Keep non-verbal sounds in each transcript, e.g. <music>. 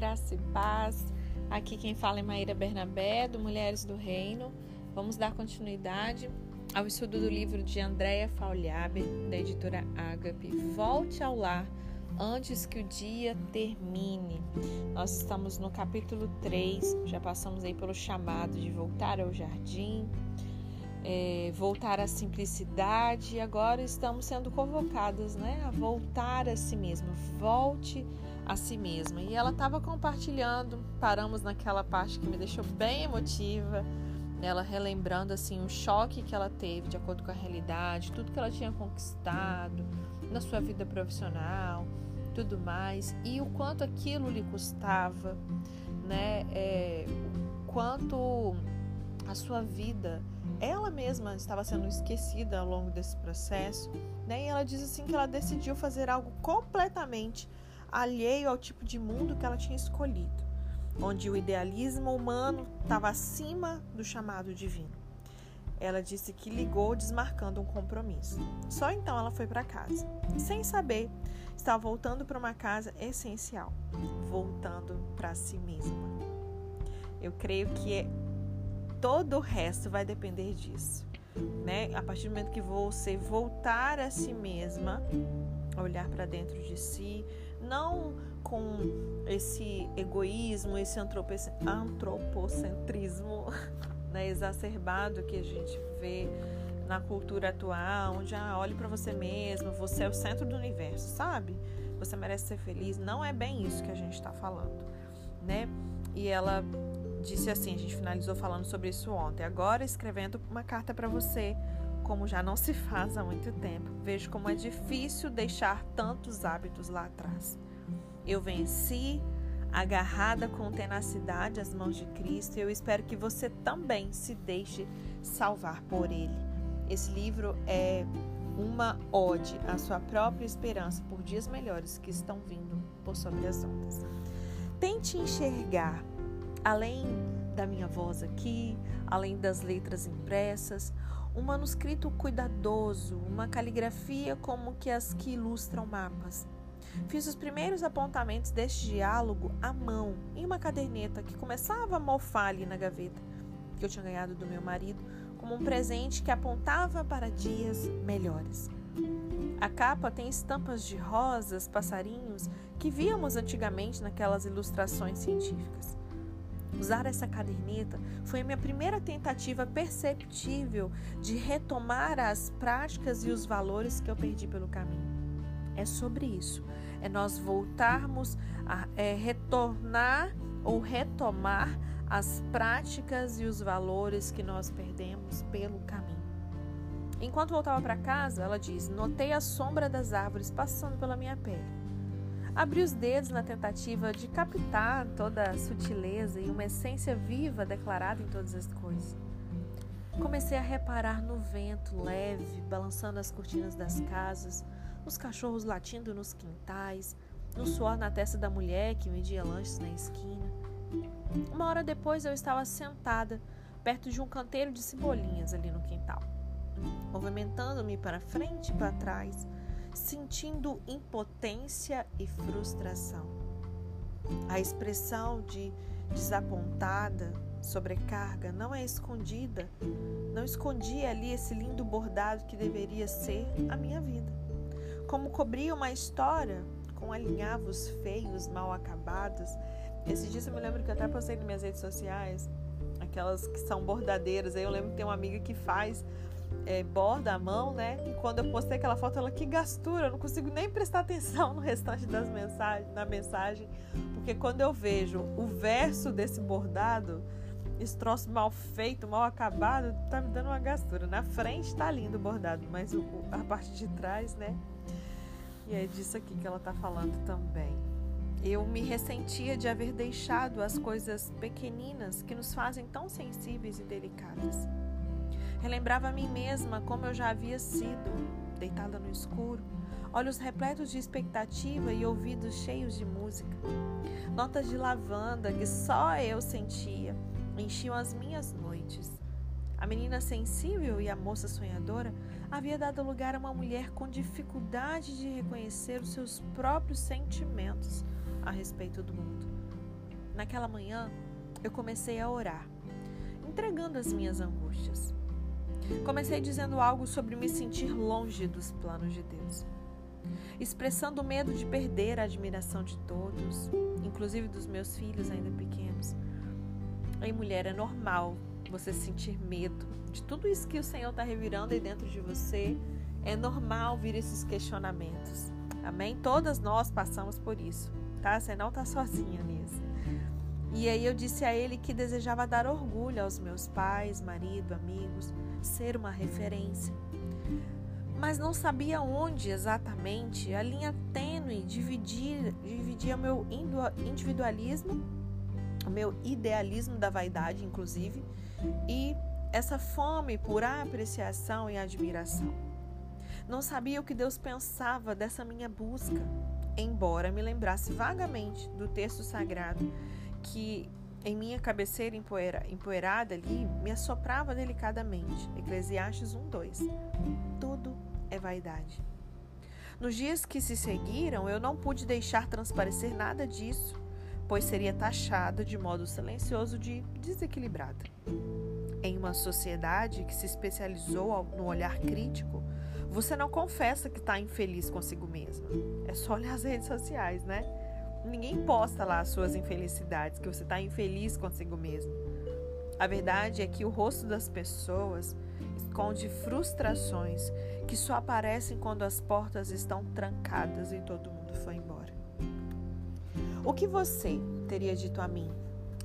graça e paz. Aqui quem fala é Maíra Bernabé, do Mulheres do Reino. Vamos dar continuidade ao estudo do livro de Andréa Fauliabe, da editora Agape. Volte ao lar antes que o dia termine. Nós estamos no capítulo 3, já passamos aí pelo chamado de voltar ao jardim, é, voltar à simplicidade e agora estamos sendo convocadas né, a voltar a si mesma. Volte a si mesma. E ela estava compartilhando, paramos naquela parte que me deixou bem emotiva, ela relembrando assim o choque que ela teve de acordo com a realidade, tudo que ela tinha conquistado na sua vida profissional, tudo mais, e o quanto aquilo lhe custava, né? É, o quanto a sua vida ela mesma estava sendo esquecida ao longo desse processo, né? E ela diz assim que ela decidiu fazer algo completamente alheio ao tipo de mundo que ela tinha escolhido, onde o idealismo humano estava acima do chamado divino. Ela disse que ligou desmarcando um compromisso. Só então ela foi para casa, sem saber, estava voltando para uma casa essencial, voltando para si mesma. Eu creio que é todo o resto vai depender disso. Né? A partir do momento que você voltar a si mesma, olhar para dentro de si, não com esse egoísmo, esse antropocentrismo <laughs> né, exacerbado que a gente vê na cultura atual, onde ah, olhe para você mesmo, você é o centro do universo, sabe? Você merece ser feliz. Não é bem isso que a gente está falando, né? E ela disse assim, a gente finalizou falando sobre isso ontem. Agora escrevendo uma carta para você, como já não se faz há muito tempo. Vejo como é difícil deixar tantos hábitos lá atrás. Eu venci, agarrada com tenacidade às mãos de Cristo, e eu espero que você também se deixe salvar por Ele. Esse livro é uma ode à sua própria esperança por dias melhores que estão vindo por sobre as ondas. Tente enxergar além da minha voz aqui, além das letras impressas, um manuscrito cuidadoso, uma caligrafia como que as que ilustram mapas. Fiz os primeiros apontamentos deste diálogo à mão, em uma caderneta que começava a mofar ali na gaveta, que eu tinha ganhado do meu marido, como um presente que apontava para dias melhores. A capa tem estampas de rosas, passarinhos que víamos antigamente naquelas ilustrações científicas. Usar essa caderneta foi a minha primeira tentativa perceptível de retomar as práticas e os valores que eu perdi pelo caminho. É sobre isso. É nós voltarmos a é, retornar ou retomar as práticas e os valores que nós perdemos pelo caminho. Enquanto voltava para casa, ela diz: Notei a sombra das árvores passando pela minha pele. Abri os dedos na tentativa de captar toda a sutileza e uma essência viva declarada em todas as coisas. Comecei a reparar no vento leve balançando as cortinas das casas, nos cachorros latindo nos quintais, no suor na testa da mulher que vendia lanches na esquina. Uma hora depois eu estava sentada perto de um canteiro de cebolinhas ali no quintal, movimentando-me para frente e para trás sentindo impotência e frustração. A expressão de desapontada, sobrecarga, não é escondida. Não escondi ali esse lindo bordado que deveria ser a minha vida. Como cobria uma história com alinhavos feios, mal acabados. Esse dia eu me lembro que eu até postei nas minhas redes sociais, aquelas que são bordadeiras. Aí eu lembro que tem uma amiga que faz é, borda a mão, né? E quando eu postei aquela foto, ela que gastura, eu não consigo nem prestar atenção no restante das mensagens, na mensagem, porque quando eu vejo o verso desse bordado, esse troço mal feito, mal acabado, tá me dando uma gastura. Na frente tá lindo o bordado, mas o, a parte de trás, né? E é disso aqui que ela tá falando também. Eu me ressentia de haver deixado as coisas pequeninas que nos fazem tão sensíveis e delicadas. Relembrava a mim mesma como eu já havia sido, deitada no escuro, olhos repletos de expectativa e ouvidos cheios de música. Notas de lavanda que só eu sentia enchiam as minhas noites. A menina sensível e a moça sonhadora havia dado lugar a uma mulher com dificuldade de reconhecer os seus próprios sentimentos a respeito do mundo. naquela manhã, eu comecei a orar, entregando as minhas angústias. Comecei dizendo algo sobre me sentir longe dos planos de Deus, expressando o medo de perder a admiração de todos, inclusive dos meus filhos ainda pequenos. Aí, mulher, é normal você sentir medo de tudo isso que o Senhor está revirando aí dentro de você. É normal vir esses questionamentos. Amém? Todas nós passamos por isso, tá? Você não está sozinha nisso. E aí eu disse a ele que desejava dar orgulho aos meus pais, marido, amigos, ser uma referência. Mas não sabia onde exatamente a linha tênue dividir, dividia meu individualismo, o meu idealismo da vaidade, inclusive, e essa fome por apreciação e admiração. Não sabia o que Deus pensava dessa minha busca, embora me lembrasse vagamente do texto sagrado que em minha cabeceira empoeira, empoeirada ali me assoprava delicadamente. Eclesiastes 1:2. Tudo é vaidade. Nos dias que se seguiram, eu não pude deixar transparecer nada disso, pois seria taxada de modo silencioso de desequilibrada. Em uma sociedade que se especializou no olhar crítico, você não confessa que está infeliz consigo mesma. É só olhar as redes sociais, né? Ninguém posta lá as suas infelicidades, que você está infeliz consigo mesmo. A verdade é que o rosto das pessoas esconde frustrações que só aparecem quando as portas estão trancadas e todo mundo foi embora. O que você teria dito a mim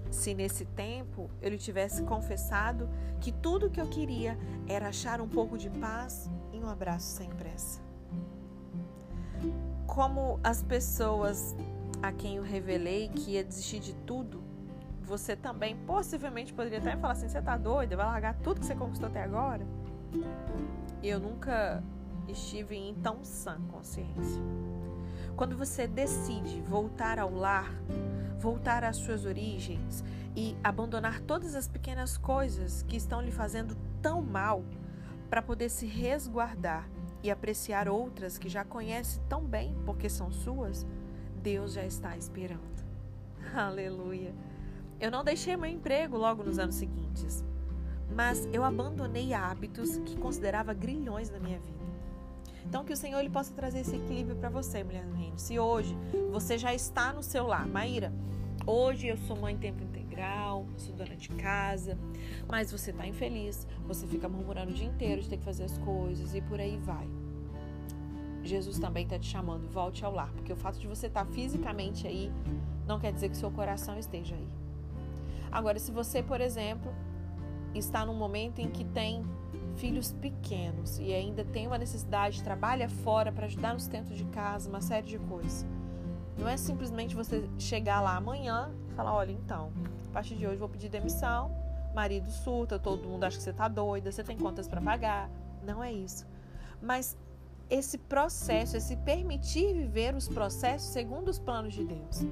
se nesse tempo eu lhe tivesse confessado que tudo o que eu queria era achar um pouco de paz e um abraço sem pressa? Como as pessoas a quem eu revelei que ia desistir de tudo, você também possivelmente poderia até falar assim: você tá doida? Vai largar tudo que você conquistou até agora? Eu nunca estive em tão sã consciência. Quando você decide voltar ao lar, voltar às suas origens e abandonar todas as pequenas coisas que estão lhe fazendo tão mal para poder se resguardar e apreciar outras que já conhece tão bem porque são suas, Deus já está esperando. <laughs> Aleluia. Eu não deixei meu emprego logo nos anos seguintes, mas eu abandonei hábitos que considerava grilhões na minha vida. Então, que o Senhor ele possa trazer esse equilíbrio para você, mulher do reino. Se hoje você já está no seu lar, Maíra, hoje eu sou mãe em tempo integral, sou dona de casa, mas você está infeliz, você fica murmurando o dia inteiro de ter que fazer as coisas e por aí vai. Jesus também está te chamando, volte ao lar, porque o fato de você estar tá fisicamente aí não quer dizer que seu coração esteja aí. Agora, se você, por exemplo, está num momento em que tem filhos pequenos e ainda tem uma necessidade, trabalha fora para ajudar no sustento de casa, uma série de coisas. Não é simplesmente você chegar lá amanhã e falar: olha, então, a partir de hoje vou pedir demissão, marido surta, todo mundo acha que você está doida, você tem contas para pagar. Não é isso. Mas esse processo, esse permitir viver os processos segundo os planos de Deus.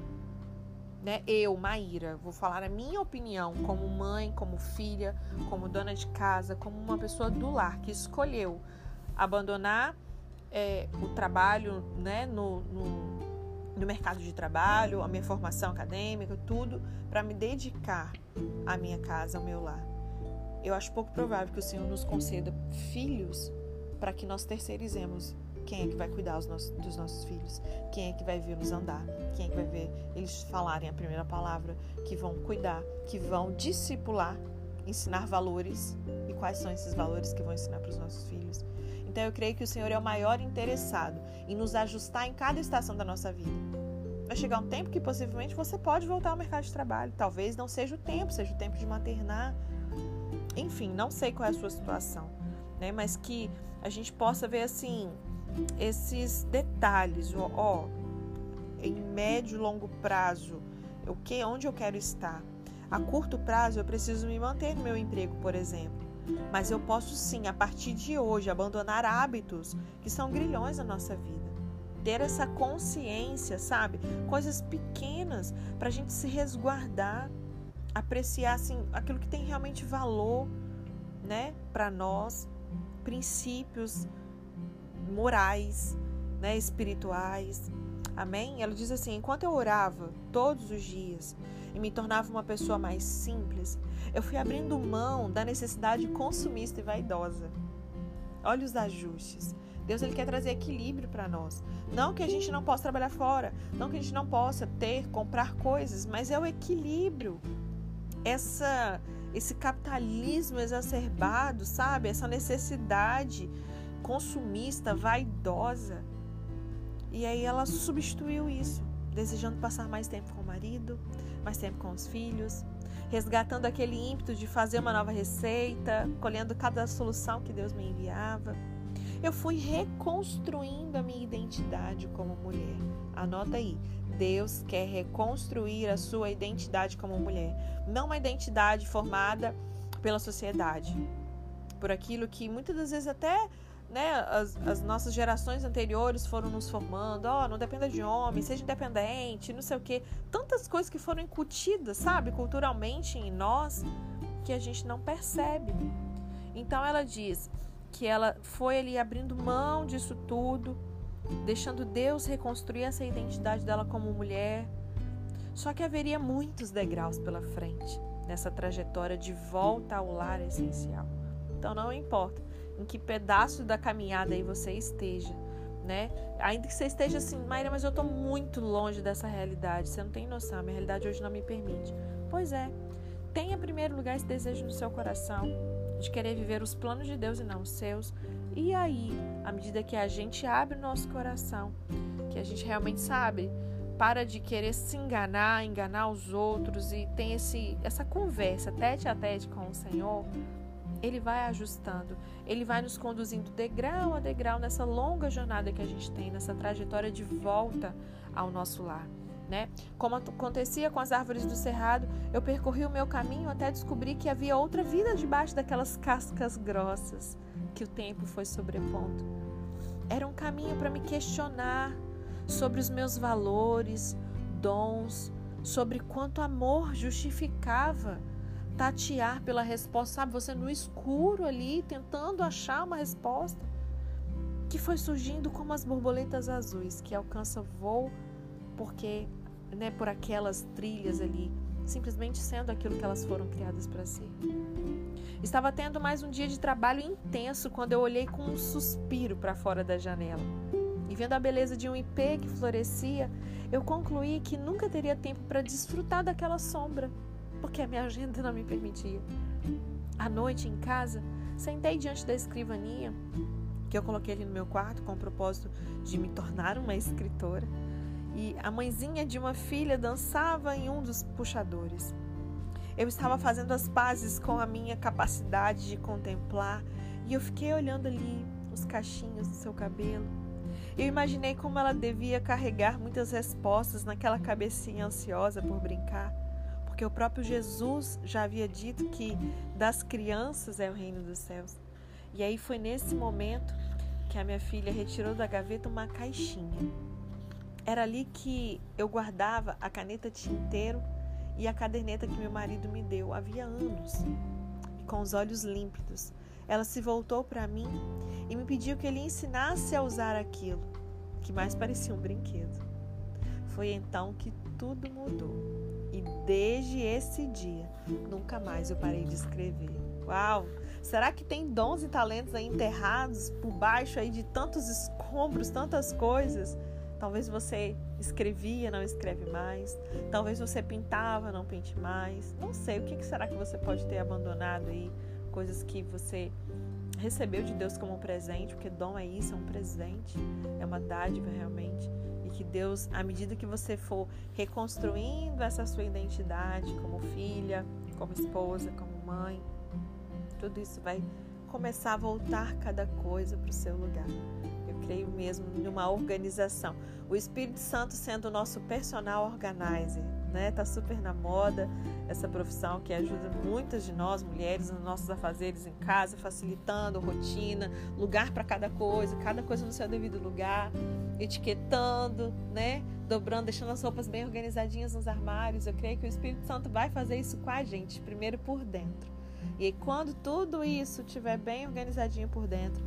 Né? Eu, Maíra, vou falar a minha opinião como mãe, como filha, como dona de casa, como uma pessoa do lar que escolheu abandonar é, o trabalho né, no, no, no mercado de trabalho, a minha formação acadêmica, tudo, para me dedicar à minha casa, ao meu lar. Eu acho pouco provável que o Senhor nos conceda filhos para que nós terceirizemos quem é que vai cuidar dos nossos filhos, quem é que vai ver nos andar, quem é que vai ver eles falarem a primeira palavra, que vão cuidar, que vão discipular, ensinar valores e quais são esses valores que vão ensinar para os nossos filhos. Então eu creio que o Senhor é o maior interessado em nos ajustar em cada estação da nossa vida. Vai chegar um tempo que possivelmente você pode voltar ao mercado de trabalho. Talvez não seja o tempo, seja o tempo de maternar. Enfim, não sei qual é a sua situação, né? Mas que a gente possa ver assim esses detalhes, ó, ó em médio e longo prazo, o que, onde eu quero estar. A curto prazo eu preciso me manter no meu emprego, por exemplo. Mas eu posso sim, a partir de hoje, abandonar hábitos que são grilhões na nossa vida. Ter essa consciência, sabe? Coisas pequenas para a gente se resguardar, apreciar assim, aquilo que tem realmente valor, né, para nós princípios morais, né, espirituais. Amém? Ela diz assim: enquanto eu orava todos os dias e me tornava uma pessoa mais simples, eu fui abrindo mão da necessidade consumista e vaidosa. Olha os ajustes. Deus ele quer trazer equilíbrio para nós. Não que a gente não possa trabalhar fora, não que a gente não possa ter, comprar coisas, mas é o equilíbrio. Essa esse capitalismo exacerbado, sabe? Essa necessidade consumista, vaidosa. E aí ela substituiu isso, desejando passar mais tempo com o marido, mais tempo com os filhos, resgatando aquele ímpeto de fazer uma nova receita, colhendo cada solução que Deus me enviava. Eu fui reconstruindo a minha identidade como mulher. Anota aí. Deus quer reconstruir a sua identidade como mulher, não uma identidade formada pela sociedade, por aquilo que muitas das vezes até né, as, as, nossas gerações anteriores foram nos formando, ó, oh, não dependa de homem, seja independente, não sei o quê. Tantas coisas que foram incutidas, sabe, culturalmente em nós, que a gente não percebe. Então ela diz: que ela foi ali abrindo mão disso tudo, deixando Deus reconstruir essa identidade dela como mulher. Só que haveria muitos degraus pela frente nessa trajetória de volta ao lar essencial. Então não importa em que pedaço da caminhada aí você esteja, né? Ainda que você esteja assim, Maíra, mas eu estou muito longe dessa realidade. Você não tem noção, minha realidade hoje não me permite. Pois é, tenha em primeiro lugar esse desejo no seu coração de querer viver os planos de Deus e não os seus. E aí, à medida que a gente abre o nosso coração, que a gente realmente sabe, para de querer se enganar, enganar os outros e tem esse, essa conversa tete a tete com o Senhor, ele vai ajustando, ele vai nos conduzindo degrau a degrau nessa longa jornada que a gente tem, nessa trajetória de volta ao nosso lar né? Como acontecia com as árvores do cerrado, eu percorri o meu caminho até descobrir que havia outra vida debaixo daquelas cascas grossas que o tempo foi sobrepondo. Era um caminho para me questionar sobre os meus valores, dons, sobre quanto amor justificava tatear pela resposta, sabe? Você no escuro ali, tentando achar uma resposta que foi surgindo como as borboletas azuis que alcançam voo porque, né, por aquelas trilhas ali, simplesmente sendo aquilo que elas foram criadas para ser. Estava tendo mais um dia de trabalho intenso quando eu olhei com um suspiro para fora da janela. E vendo a beleza de um ipê que florescia, eu concluí que nunca teria tempo para desfrutar daquela sombra, porque a minha agenda não me permitia. À noite, em casa, sentei diante da escrivaninha, que eu coloquei ali no meu quarto com o propósito de me tornar uma escritora e a mãezinha de uma filha dançava em um dos puxadores. Eu estava fazendo as pazes com a minha capacidade de contemplar e eu fiquei olhando ali os cachinhos do seu cabelo. Eu imaginei como ela devia carregar muitas respostas naquela cabecinha ansiosa por brincar, porque o próprio Jesus já havia dito que das crianças é o reino dos céus. E aí foi nesse momento que a minha filha retirou da gaveta uma caixinha era ali que eu guardava a caneta tinteiro e a caderneta que meu marido me deu havia anos. E com os olhos límpidos, ela se voltou para mim e me pediu que ele ensinasse a usar aquilo, que mais parecia um brinquedo. Foi então que tudo mudou. E desde esse dia, nunca mais eu parei de escrever. Uau! Será que tem dons e talentos aí enterrados por baixo aí de tantos escombros, tantas coisas? Talvez você escrevia, não escreve mais. Talvez você pintava, não pinte mais. Não sei, o que será que você pode ter abandonado aí? Coisas que você recebeu de Deus como um presente, porque dom é isso, é um presente, é uma dádiva realmente. E que Deus, à medida que você for reconstruindo essa sua identidade como filha, como esposa, como mãe, tudo isso vai começar a voltar cada coisa para o seu lugar creio mesmo numa organização. O Espírito Santo sendo o nosso personal organizer, né? Tá super na moda essa profissão que ajuda muitas de nós mulheres nos nossos afazeres em casa, facilitando rotina, lugar para cada coisa, cada coisa no seu devido lugar, etiquetando, né? Dobrando, deixando as roupas bem organizadinhas nos armários. Eu creio que o Espírito Santo vai fazer isso com a gente, primeiro por dentro. E quando tudo isso estiver bem organizadinho por dentro,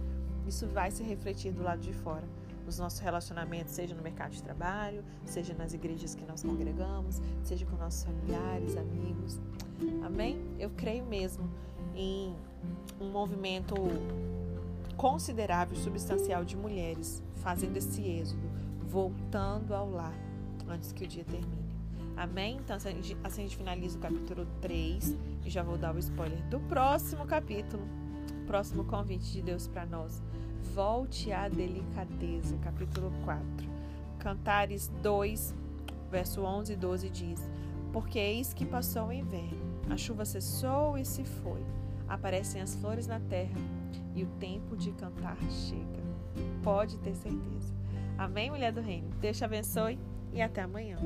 isso vai se refletir do lado de fora. nos nossos relacionamentos, seja no mercado de trabalho, seja nas igrejas que nós congregamos, seja com nossos familiares, amigos. Amém? Eu creio mesmo em um movimento considerável, substancial de mulheres fazendo esse êxodo, voltando ao lar antes que o dia termine. Amém? Então, assim a gente, assim finaliza o capítulo 3 e já vou dar o spoiler do próximo capítulo, próximo convite de Deus para nós. Volte à delicadeza, capítulo 4. Cantares 2, verso 11 e 12 diz: Porque eis que passou o inverno, a chuva cessou e se foi, aparecem as flores na terra e o tempo de cantar chega. Pode ter certeza. Amém, mulher do reino? Deus te abençoe e até amanhã.